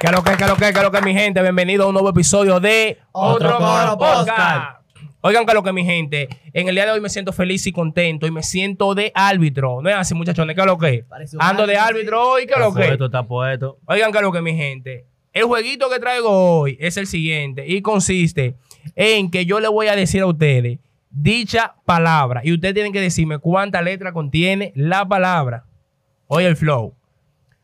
Que lo que, que lo que, que lo que, mi gente. Bienvenido a un nuevo episodio de Otro Coro Podcast. Oigan, que lo que, mi gente. En el día de hoy me siento feliz y contento y me siento de árbitro. No es así, muchachones. ¿Qué lo que? Ando de árbitro, hoy. ¿Qué lo Está que? puesto, está puesto. Oigan, que lo que, mi gente. El jueguito que traigo hoy es el siguiente y consiste en que yo le voy a decir a ustedes dicha palabra y ustedes tienen que decirme cuánta letra contiene la palabra. Oye, el flow.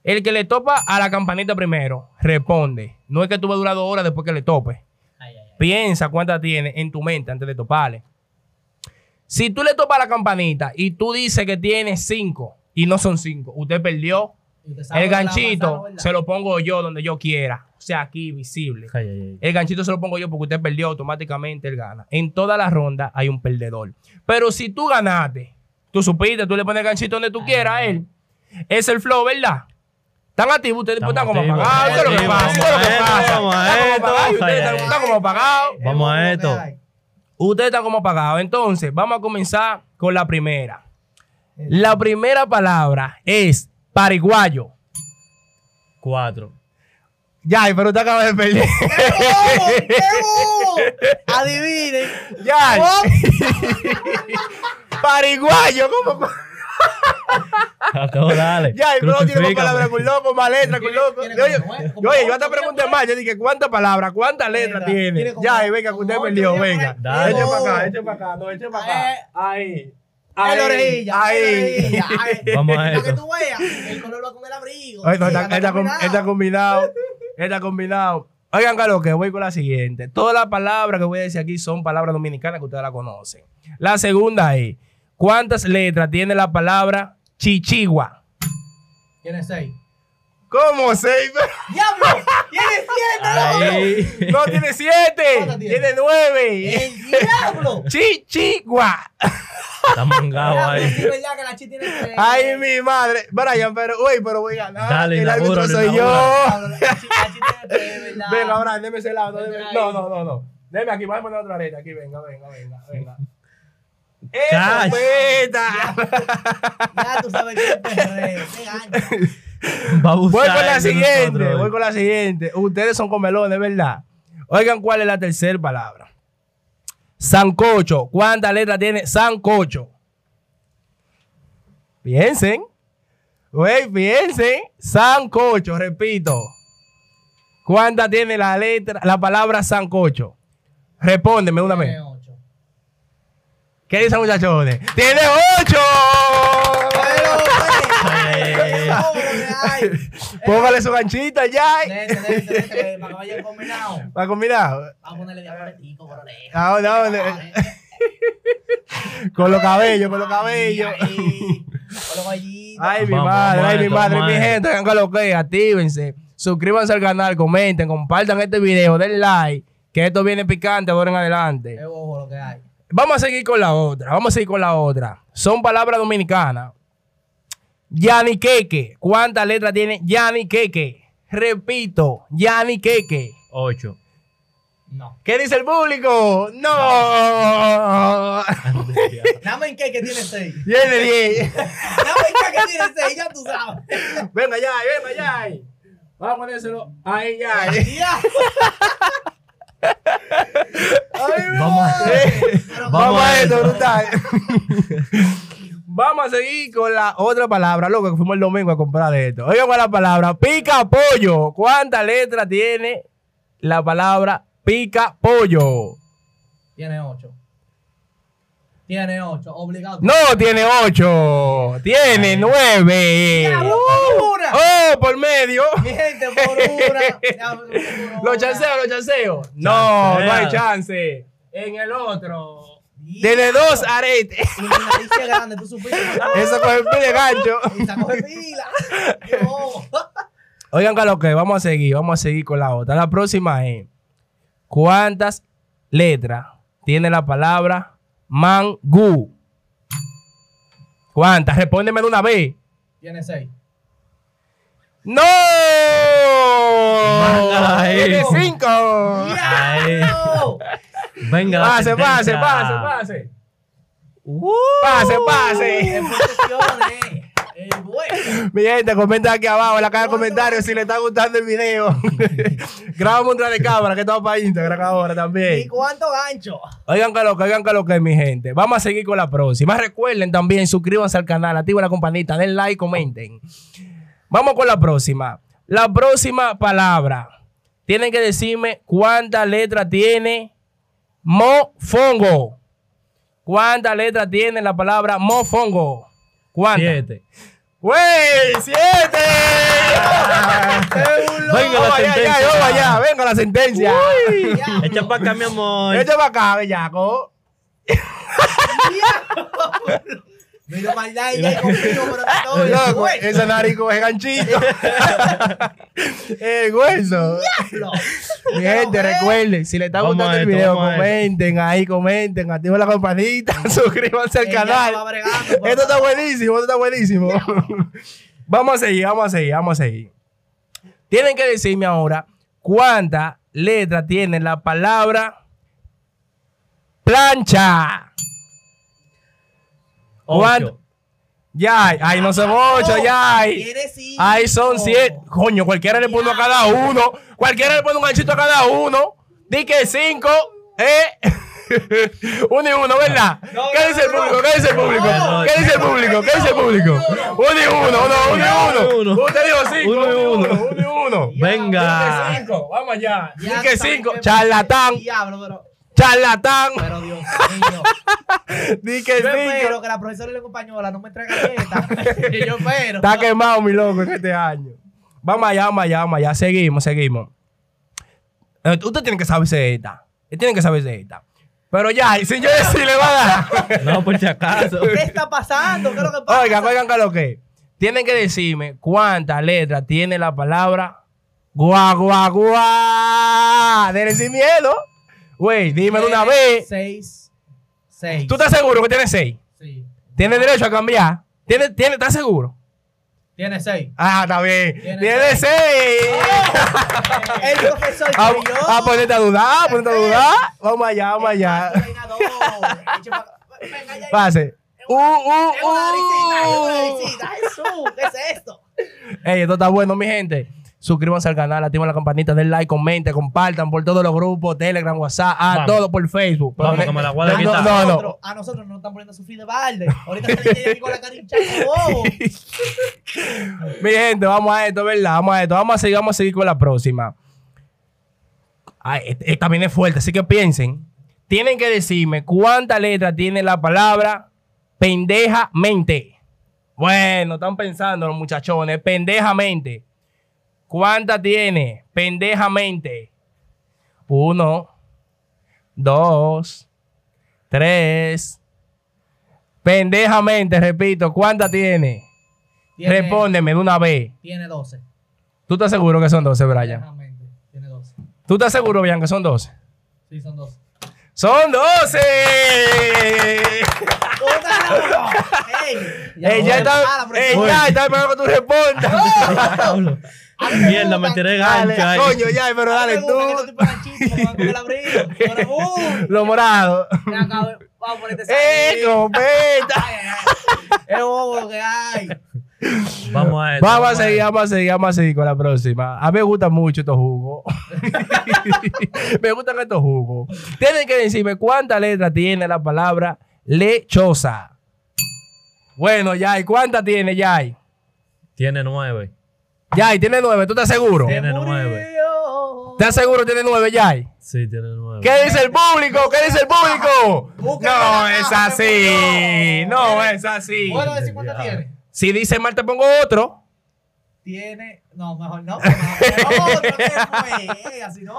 El que le topa a la campanita primero responde. No es que tú vas a durar dos horas después que le tope. Ay, ay, ay. Piensa cuántas tiene en tu mente antes de toparle. Si tú le topas la campanita y tú dices que tiene cinco y no son cinco, usted perdió. El ganchito se lo pongo yo donde yo quiera. O sea, aquí visible. Ay, ay, ay. El ganchito se lo pongo yo porque usted perdió automáticamente, él gana. En toda la ronda hay un perdedor. Pero si tú ganaste, tú supiste, tú le pones el ganchito donde tú quieras a él. Es el flow, ¿verdad? ¿Están activos? Ustedes pues, están como apagados. ¿Qué es lo que pasa? ¿Qué es lo que Vamos a pasa? ustedes están- como apagados. Vamos a esto. Ustedes están como apagados. Entonces, vamos a comenzar con la primera. La primera palabra es pariguayo. Cuatro. Ya, pero usted acaba de perder. ¿Cómo? ¿Cómo? Adivinen. ya. Pariguayo, ¿cómo? A todo dale. Ya, y pero tiene palabras con loco, más letras con loco. tiene Oye, yo, oye, hasta pregunté más. Yo dije, ¿cuántas palabras? ¿Cuántas letras tiene? tiene como- Ya, y venga, que usted perdió, venga. ahí. Eche para acá, eche para acá, no, eche para acá. Eh. Ahí. En la orejilla. Ahí. la orejilla, ay. Vamos a Para esto. que tú veas. El color va con el abrigo. No, está, está com- combinado. está combinado. Está combinado. Oigan, Carlos, que voy con la siguiente. Todas las palabras que voy a decir aquí son palabras dominicanas que ustedes la conocen. La segunda es, ¿cuántas letras tiene la palabra chichigua? Tiene seis. ¿Cómo seis? ¡Diablo! ¡Tiene siete, loco! No, Ahí. tiene siete. ¿Cuántas tiene? Tiene nueve. ¡El diablo! Chichigua. Está mangado ahí. verdad que la chi tiene tres. Ay, mi madre. Brian, pero, uy, pero voy a ganar. Dale, El árbitro soy yo. La chi- tiene tres, ¿verdad? Venga, Brian, déme ese lado. No, no, no, no, no. Deme aquí, vamos a poner otra letra. Aquí, venga, venga, venga, venga. Cash. ¡Escopeta! Ya tú sabes que a Voy con la siguiente, nosotros. voy con la siguiente. Ustedes son comelones, ¿verdad? Oigan, ¿cuál es la tercera palabra? Sancocho. ¿Cuántas letras tiene sancocho? Piensen. Güey, piensen. Sancocho, repito. ¿Cuántas tiene la letra, la palabra sancocho? Respóndeme una vez. ¿Qué dicen muchachones? ¡Tiene ocho! Póngale su ganchita ya. Para que vayan combinados. ¿Va combinado? Vamos a ponerle diabletico por. Ah, no, no. Con los cabellos, con los cabellos. Con los gallitos. Ay, mi madre, ay, mi madre, mi gente, hagan lo que, actívense, suscríbanse al canal, comenten, compartan este video, den like, que esto viene picante ahora en adelante. Es bobo lo que hay. Vamos a seguir con la otra, vamos a seguir con la otra. Son palabras dominicanas. Yani Queque, ¿cuántas letras tiene Yani Queque? Repito, Yani Queque. Ocho. No. ¿Qué dice el público? ¡No! Dame en qué que tiene seis. Tiene 10. Dame en qué que tiene seis, ya tú sabes. Venga ya, venga ya. Vamos a ponérselo ahí ya. Ya. Vamos a Pero Vamos a esto, esto. brutal. Vamos a seguir con la otra palabra, loco, que fuimos el domingo a comprar de esto. Oigan con la palabra pica pollo. ¿Cuántas letras tiene la palabra pica pollo? Tiene ocho. Tiene ocho, obligado. No, tiene ocho. Tiene nueve. Diablo, por una. Oh, por medio. Mi gente, por una. Los chanceos, los chanceos. No, no hay chance. En el otro. Tiene dos aretes. Y mi nariz es grande, tú supiste. Eso con el pie de gancho. Pila. Oigan, que lo que vamos a seguir, vamos a seguir con la otra. La próxima es: ¿Cuántas letras tiene la palabra mangú? ¿Cuántas? Respóndeme de una vez. Tiene seis. ¡No! ¡Tiene cinco! Ay. Venga, la Pase, pase, sentencia. pase, pase. Uh. Pase, pase. Bueno. Mi gente, comenta aquí abajo en la caja de comentarios si le está gustando el video. Grabamos otra de cámara que estamos para Instagram ahora ¿Y también. cuánto gancho? Oigan que lo que, oigan que lo que, mi gente. Vamos a seguir con la próxima. Recuerden también, suscríbanse al canal, activen la campanita, den like, comenten. Vamos con la próxima. La próxima palabra. Tienen que decirme cuántas letras tiene mofongo. ¿Cuántas letras tiene la palabra mofongo? ¿Cuántas? Siete. ¡Wey! ¡Siete! Venga la sentencia. ya, allá, venga la sentencia. Echa para acá, mi amor. Echa para acá, bellaco. Mira maldad y ya conmigo, pero no, Loco, esa nariz coge ganchito. El hueso. Mi gente, recuerden, si les está Vamos gustando el video, comenten ahí, comenten, activen la campanita, suscríbanse al canal. bregando, Esto está buenísimo, esto está buenísimo. vamos a seguir, vamos a seguir, vamos a seguir. Tienen que decirme ahora cuántas letras tiene la palabra plancha. ¿Cuánto? Ocho. Ya, hay, ay, no son ocho, ya. Ahí son siete. Coño, cualquiera le pone a cada uno. Cualquiera le pone un ganchito a cada uno. Di que cinco. Eh. uno y uno, ¿verdad? No, ¿Qué no, dice el no, público? ¿Qué dice el público? ¿Qué dice el público? ¿Qué dice el público? no, Uno y uno, no, uno y Uno y uno. uno. Usted dijo cinco. Uno y Uno uno. y uno. Venga. Di que cinco. Vamos allá. Di Ya que cinco. Charlatán. Diablo, pero. Charlatán. Pero Dios mío. Di que Yo espero que la profesora de lengua española no me traiga galletas. Yo espero. Está quemado, mi loco, en este año. Vamos allá, vamos allá, vamos allá. Seguimos, seguimos. Eh, Usted tiene que saberse esta. Usted tiene que saberse esta. Pero ya, y si yo sí le va a dar. No, por si acaso. ¿Qué está pasando? ¿Qué es lo que pasa? Oigan, oigan, que lo que. Tienen que decirme cuántas letras tiene la palabra guá, guá. Denle sin miedo. Güey, dime de una Tiene vez. Seis. Seis. ¿Tú estás seguro que tienes seis? Sí. ¿Tienes derecho a cambiar? ¿Tienes, tienes, ¿Estás seguro? Tiene seis. Ah, está bien. Tiene seis. seis. El profesor Ah, soy yo. ah, ponete a dudar, a dudar. Vamos allá, vamos allá. Pase. Uh, uh, Es una visita, es una uh. visita. Jesús, ¿qué es esto? Ey, esto está bueno, mi gente. Suscríbanse al canal, activen la campanita, den like, comenten, compartan por todos los grupos, Telegram, WhatsApp, a Vamos. todo por Facebook. Vamos, Pero que me la voy a no, quitar. no, no. Nosotros- A nosotros nos están poniendo a sufrir de balde. Ahorita se aquí con la carincha de bobo. Mi gente, vamos a esto, ¿verdad? Vamos a esto. Vamos a seguir, vamos a seguir con la próxima. Ay, esta- esta viene fuerte, así que piensen. Tienen que decirme cuántas letras tiene la palabra pendejamente. Bueno, están pensando los muchachones, pendejamente. ¿Cuántas tiene? Pendejamente. Uno, dos, tres. Pendejamente, repito, ¿cuántas tiene? Tiene- Respóndeme de una vez. Tiene 12. ¿Tú estás seguro que son 12, Brian? Realmente, Tiene 12. ¿Tú estás seguro, Brian, que son 12? Sí, son 12. ¡Son 12! ¡Ey! Ey, ya está, ey, ya está esperando que tú respondas. Mierda, me tiré Dale, gancho ahí. coño, ya, pero dale tú. tú. Lo morado. Vamos a ponerte ¡Eh, copeta! Es bobo lo que hay. Vamos a esto. Vamos a seguir, vamos a seguir, vamos a seguir con la próxima. A mí me gustan mucho estos jugos. me gustan estos jugos. Tienen que decirme cuántas letras tiene la palabra lechosa. Bueno, Yay, ¿cuántas tiene Yay? Tiene nueve. Yay, tiene nueve, ¿tú estás seguro? Tiene nueve. ¿Estás seguro que tiene nueve, Yay? Sí, tiene nueve. ¿Qué dice el público? ¿Qué dice el público? No es así. no. No es así. ¿Puedo decir cuántas tiene? Si dice mal, te pongo otro. Tiene. No, mejor no. Mejor otro que fue. Así no.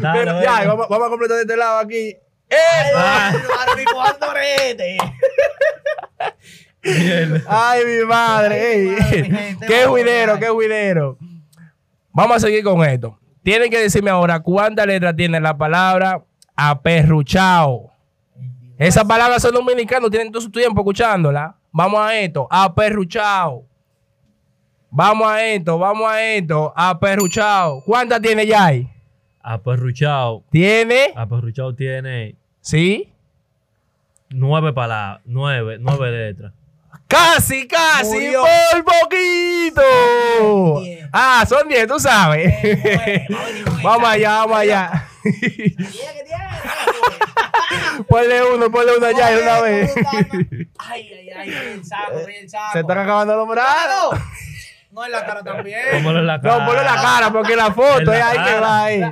Dale, Pero. Yay, vamos, vamos a completar de este lado aquí. ¡Eh! Ah. Ay. Ay, mi madre. Ay, mi ey. madre, mi gente, qué ay. qué juidero. Vamos a seguir con esto. Tienen que decirme ahora cuántas letras tiene la palabra aperruchao. Esas palabras son dominicanos, tienen todo su tiempo escuchándola. Vamos a esto, aperruchao. Vamos a esto, vamos a esto, aperruchao. ¿Cuántas tiene Yay? Aperruchado. ¿Tiene? Aperruchado tiene ¿Sí? nueve palabras. Nueve, nueve letras. Casi, casi, Murió. por poquito. Diez. Ah, son 10, tú sabes. vamos allá, vamos allá. Ponle uno, ponle uno allá de una vez. Ay, ay, ay, el saco, el saco. Se están acabando los brazos. No en la cara también. Póngalo en la cara. No, ponle la cara porque la foto es ahí que va ahí.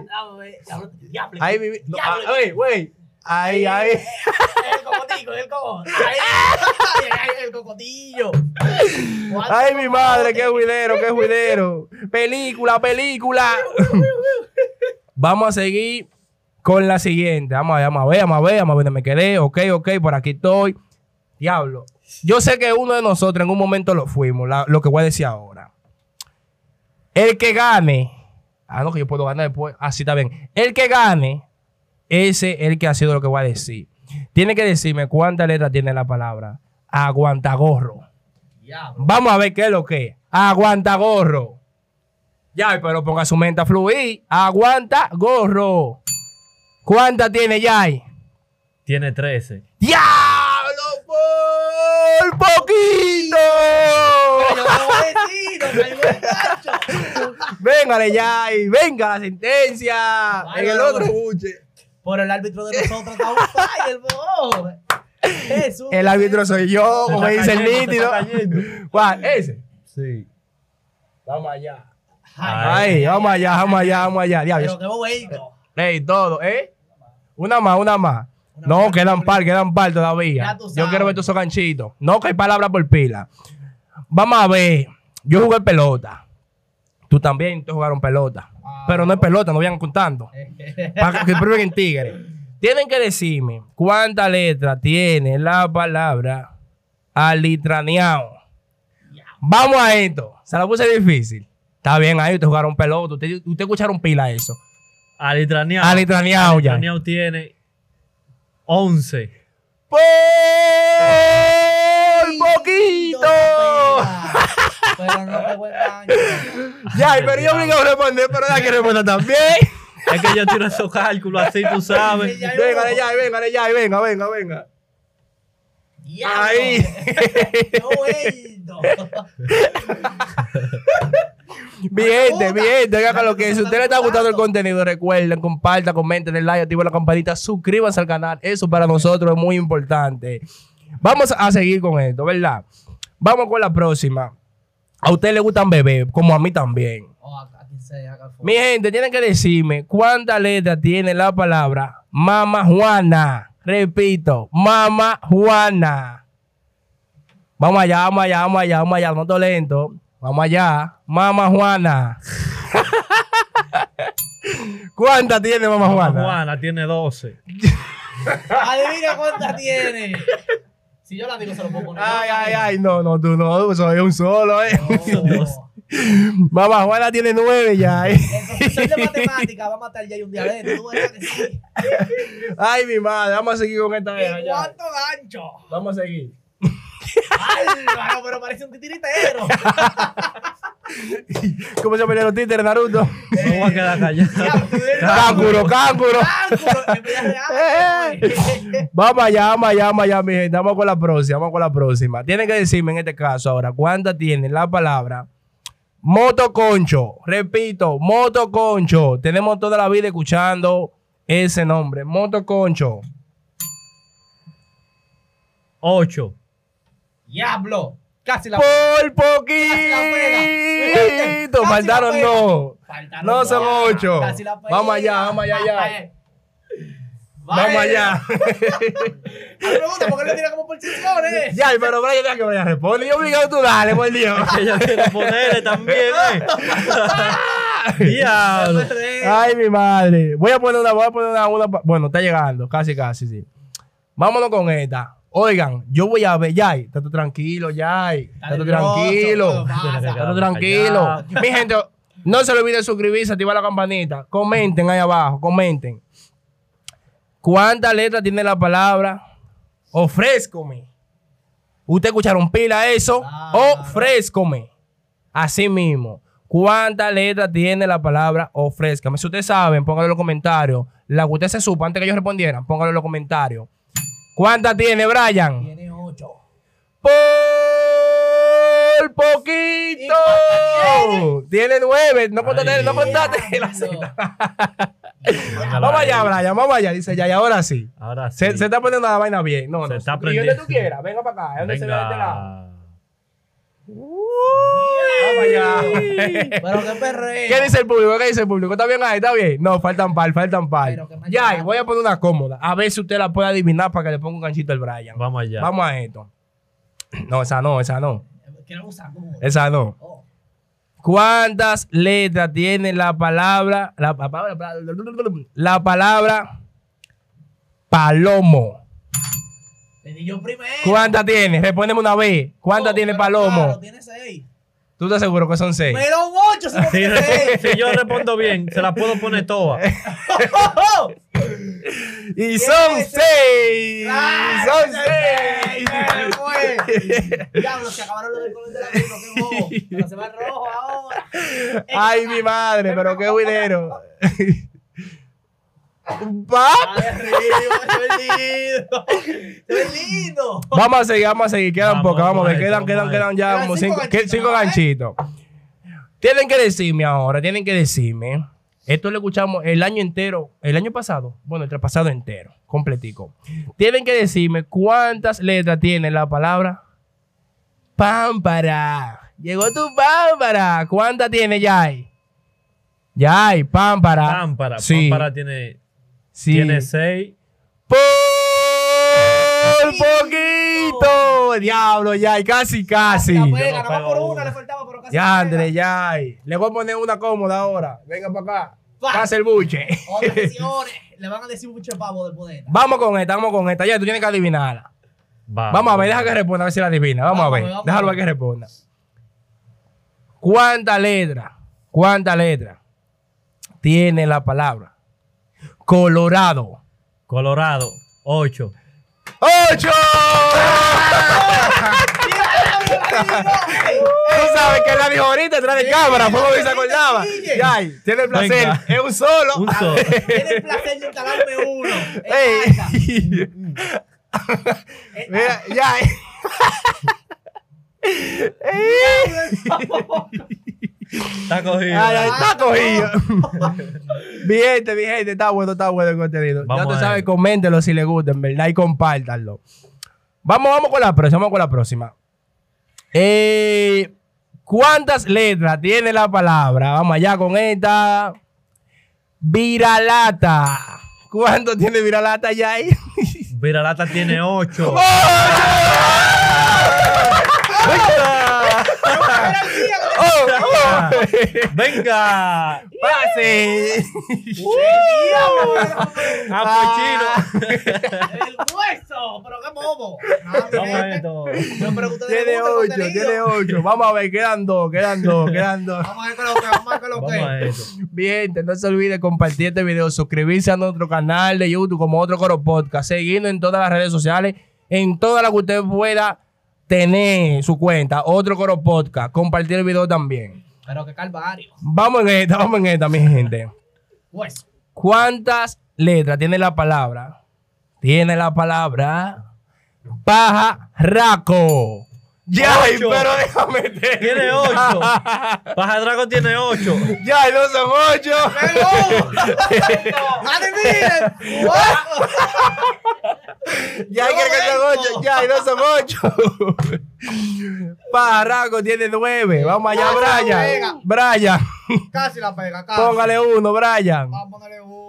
Ahí, ah, güey, güey. Ahí, ahí. El cocotico, el coco. Ay, ay, ay, el cocotillo. Ay, mi madre, qué juidero, qué juidero. Película, película. Vamos a seguir con la siguiente. Vamos a ver, vamos a ver, vamos a ver, vamos a ver dónde me quedé. Ok, ok, por aquí estoy. Diablo. Yo sé que uno de nosotros en un momento lo fuimos, la- lo que voy a decir ahora. El que gane. Ah, no, que yo puedo ganar después. Así está bien. El que gane, ese es el que ha sido lo que voy a decir. Tiene que decirme cuántas letras tiene la palabra. Aguantagorro. Diablo. Vamos a ver qué es lo que es. Aguanta gorro. Ya, pero ponga su mente a fluir. Aguanta gorro. ¿Cuántas tiene Yay? Tiene 13. ¡Diablo por poquito! Véngale, Yay. Venga la sentencia. Vale, en el otro buche. Por el árbitro de nosotros está un. Jesús. El árbitro soy yo, Se como dice el nítido. ¿Cuál? ¿Ese? Sí. Vamos allá. Ay, Ahí, vamos allá, vamos allá, vamos allá. Diablo, Pero qué bonito. Ey, todo, ¿eh? Una más, una más. Una no, quedan par, quedan par todavía. Yo quiero ver todos esos ganchitos. No, que hay palabras por pila. Vamos a ver. Yo jugué pelota. Tú también, tú jugaron pelota. Ah. Pero no es pelota, no vayan contando. Para que prueben en tigre. Tienen que decirme cuántas letras tiene la palabra alitraneado. Vamos a esto. Se la puse difícil. Está bien ahí, ustedes jugaron pelota. Ustedes usted escucharon pila eso. Alitraneado. Alitraneado ya. Alitraneado tiene 11. ¡Por poquito! Pero no pegó el gancho. Ya, pero yo obligado a responder, pero da que responder también. Es que yo tiro esos cálculos así, tú sabes. Ya, Venga, ya, venga, ya, venga, venga, venga. Diablo. Ahí. Bonito. Mi gente, mi gente, haga lo que si a usted le está gustando el contenido, recuerden, compartan, comenten, den like, activen la campanita, suscríbanse al canal. Eso para nosotros es muy importante. Vamos a seguir con esto, ¿verdad? Vamos con la próxima. A usted le gustan bebés, como a mí también. Oh, Mi gente, tienen que decirme cuántas letras tiene la palabra Mama Juana. Repito, Mama Juana. Vamos allá, vamos allá, vamos allá, vamos allá, no lento. Vamos allá, Mama Juana. ¿Cuántas tiene Mama Juana? Juana tiene 12. Adivina cuántas tiene. Si yo la digo, se lo puedo poner. Ay, ay, ay, no, no, tú no, soy un solo, eh. No. Mamá Juana tiene nueve ya, eh. El profesor de matemática va a matar ya y un día de esto. Tú verás que sí. Ay, mi madre, vamos a seguir con esta era, ¿Y ya. cuánto gancho? Vamos a seguir. Álvaro, pero parece un titiritero. ¿Cómo se llaman los títeres, Naruto? No voy a quedar callado. Vida real. güey. Vamos allá, vamos allá, vamos allá, mi gente. Vamos con la próxima, vamos con la próxima. Tienen que decirme en este caso ahora, ¿cuántas tiene la palabra motoconcho? Repito, motoconcho. Tenemos toda la vida escuchando ese nombre, motoconcho. 8. Diablo. Casi la Por poquito. Faltaron. Faltaron No son ocho. Casi la pega. Vamos allá, vamos allá, allá. Vale. Vamos allá. Me gusta porque él le tira como por chichones. ya, pero Brian, ya que Brian responde. Yo obligado tú dale, por Dios. Ella quiere ponerle también, ¿eh? Diablo. Ay, mi madre. Voy a poner una, voy a poner una, una Bueno, está llegando, casi, casi, sí. Vámonos con esta. Oigan, yo voy a ver, Yay, está tú tranquilo, Yay. Está tú nervioso, tranquilo. tú tranquilo. Mi gente, no se le olvide suscribirse, activar la campanita. Comenten ahí abajo, comenten. ¿Cuántas letras tiene la palabra? Ofrézcome. ¿Usted escucharon pila eso? Ofrézcome. Así mismo. ¿Cuántas letras tiene la palabra ofrézcame? Si ustedes saben, pónganlo en los comentarios. La que usted se supo antes que ellos respondieran, pónganlo en los comentarios. ¿Cuántas tiene, Brian? Tiene ocho. Por poquito. Tiene nueve. No contaste, no contaste la. Vamos allá, Brian. Vamos allá. Dice ya, y ahora sí. Ahora sí. Se, se está poniendo la vaina bien. No, Se no. está y donde tú quieras. Venga para acá. ¿Dónde se ve de este lado? Venga. Vamos allá. Pero qué perreo. ¿Qué dice el público? ¿Qué dice el público? ¿Está bien ahí? ¿Está bien? No, faltan par, faltan par. Ya, voy a poner una cómoda. A ver si usted la puede adivinar para que le ponga un ganchito al Brian. Vamos allá. Vamos a esto. No, esa no, esa no. Esa no. Oh. ¿Cuántas letras tiene la palabra, la, palabra, la palabra palomo? Le di yo primero. ¿Cuántas tiene? Respóndeme una vez. ¿Cuántas Oh, tiene palomo? Claro, tiene seis. ¿Tú estás seguro que son seis? Pero ocho se lo Si, tiene seis. si yo respondo bien, se la puedo poner toda. Y son Tiene seis. Claro, Son seis. seis. Diablo, se acabaron los del color de la luna, qué bobo. Pero se va el rojo ahora. Ay, mi madre, pero qué dinero. Ve lindo. Vamos a seguir, vamos a seguir. Quedan Vamos, pocas, vamos a ver. vamos a Quedan, quedan, quedan ya como cinco cinco, ganchitos, cinco ganchitos. Tienen que decirme ahora, tienen que decirme. Esto lo escuchamos el año entero, el año pasado, bueno, el pasado entero, completico. Tienen que decirme cuántas letras tiene la palabra pámpara. Llegó tu pámpara. ¿Cuántas tiene Yay? Yay, pámpara. Pámpara. Sí. Pámpara tiene, Sí. tiene seis. Por poquito. Diablo, Yay, casi, casi. La pega, no por una. una le faltaba, pero casi. Ya, André, pega. ya. Le voy a poner una cómoda ahora. Venga para acá. Va. Pasa el buche. Le van a decir mucho pavo del poder. Vamos con esta, vamos con esta. Ya, tú tienes que adivinarla. Vamos, Vamos a ver, deja que responda, a ver si la adivina. Vamos, Vamos a ver. vamos Déjalo a ver ver. que responda. ¿Cuántas letras? ¿Cuántas letras tiene la palabra Colorado? Colorado, 8. ¡Ocho! Tú sabes que la dijo ahorita detrás de cámara, fue como se acordaba. Ya, tiene el placer. Venga. Es un solo. Un solo. Tiene el placer de instalarme uno. Ey. Mira, ya. Está cogido. Ay, ay, está cogido. mi gente, mi gente, está bueno, está bueno el contenido. Vamos ya tú sabes, coméntenlo si les gusta, en verdad, y compártanlo. Vamos, vamos con la próxima, vamos con la próxima. Eh, ¿Cuántas letras tiene la palabra? Vamos allá con esta. Viralata. ¿Cuánto tiene viralata ya ahí? Viralata tiene 8. ¡Oh! oh. Venga. ¡Pase! Ah, pues El hueso, pero qué bobo. Ah, Tiene ocho, tiene ocho. Vamos a ver, quedan dos, quedan dos, quedan dos. Vamos a ver qué lo que, vamos a ver lo Vamos a que. Bien, no se olvide compartir este video, suscribirse a nuestro canal de YouTube como Otro Coro Podcast, seguirnos en todas las redes sociales, en todas las que usted pueda tener su cuenta, Otro Coro Podcast, compartir el video también. Pero que calvario. Vamos en esta, vamos en esta, mi gente. Hueso. ¿Cuántas letras tiene la palabra? Tiene la palabra pajarraco. Ya, Ocho. pero déjame meter. Tiene 8. Pajadrago tiene 8. Ya, no son ocho. ¡Adivinen! Ya hay que que son ocho. Ya, y no son ocho. Pajarraco tiene nueve. Vamos allá, Brian. Brian, Casi la pega, casi. póngale uno, Brian. Vamos a ponerle uno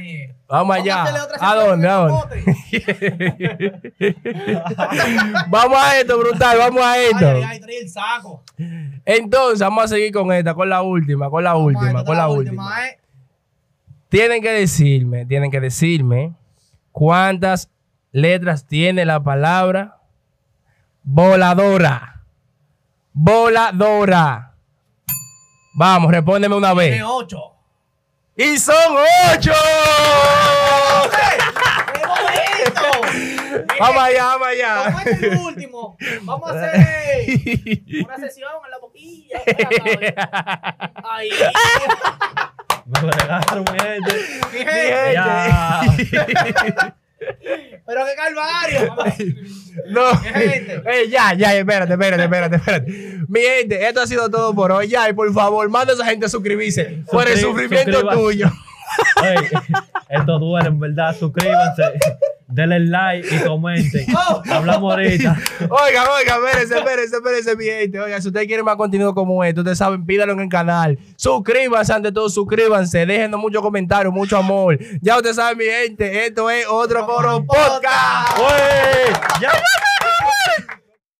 y. Vamos allá. ¿A dónde? Vamos a esto, brutal. Vamos a esto. ay, ay, trae el saco. Entonces, vamos a seguir con esta, con la última, con la Vamos última, esta, con la última. última, ¿eh? Tienen que decirme, tienen que decirme cuántas letras tiene la palabra voladora. Voladora. Vamos, respóndeme una Tiene vez. ocho. ¡Y son ocho! Vamos allá, vamos allá. Como este es el último, vamos a hacer una sesión en la boquilla. Ahí. Me regaron, mi gente. Mi Mi gente. Pero qué calvario. No. gente? Eh, ya, ya, espérate, espérate, espérate, espérate. Mi gente, esto ha sido todo por hoy. Ya, y por favor, manda a esa gente a suscribirse por el sufrimiento tuyo. Ey, esto duele, en verdad. Suscríbanse, denle like y comenten. Oh. Hablamos ahorita. Oigan, oigan, espérense, espérense, espérense, mi gente. Oigan, si ustedes quieren más contenido como este, ustedes saben, pídanlo en el canal. Suscríbanse, ante todo, suscríbanse. Déjenos muchos comentarios, mucho amor. Ya ustedes saben, mi gente, esto es otro coro podcast. ¡Wey! ¡Ya!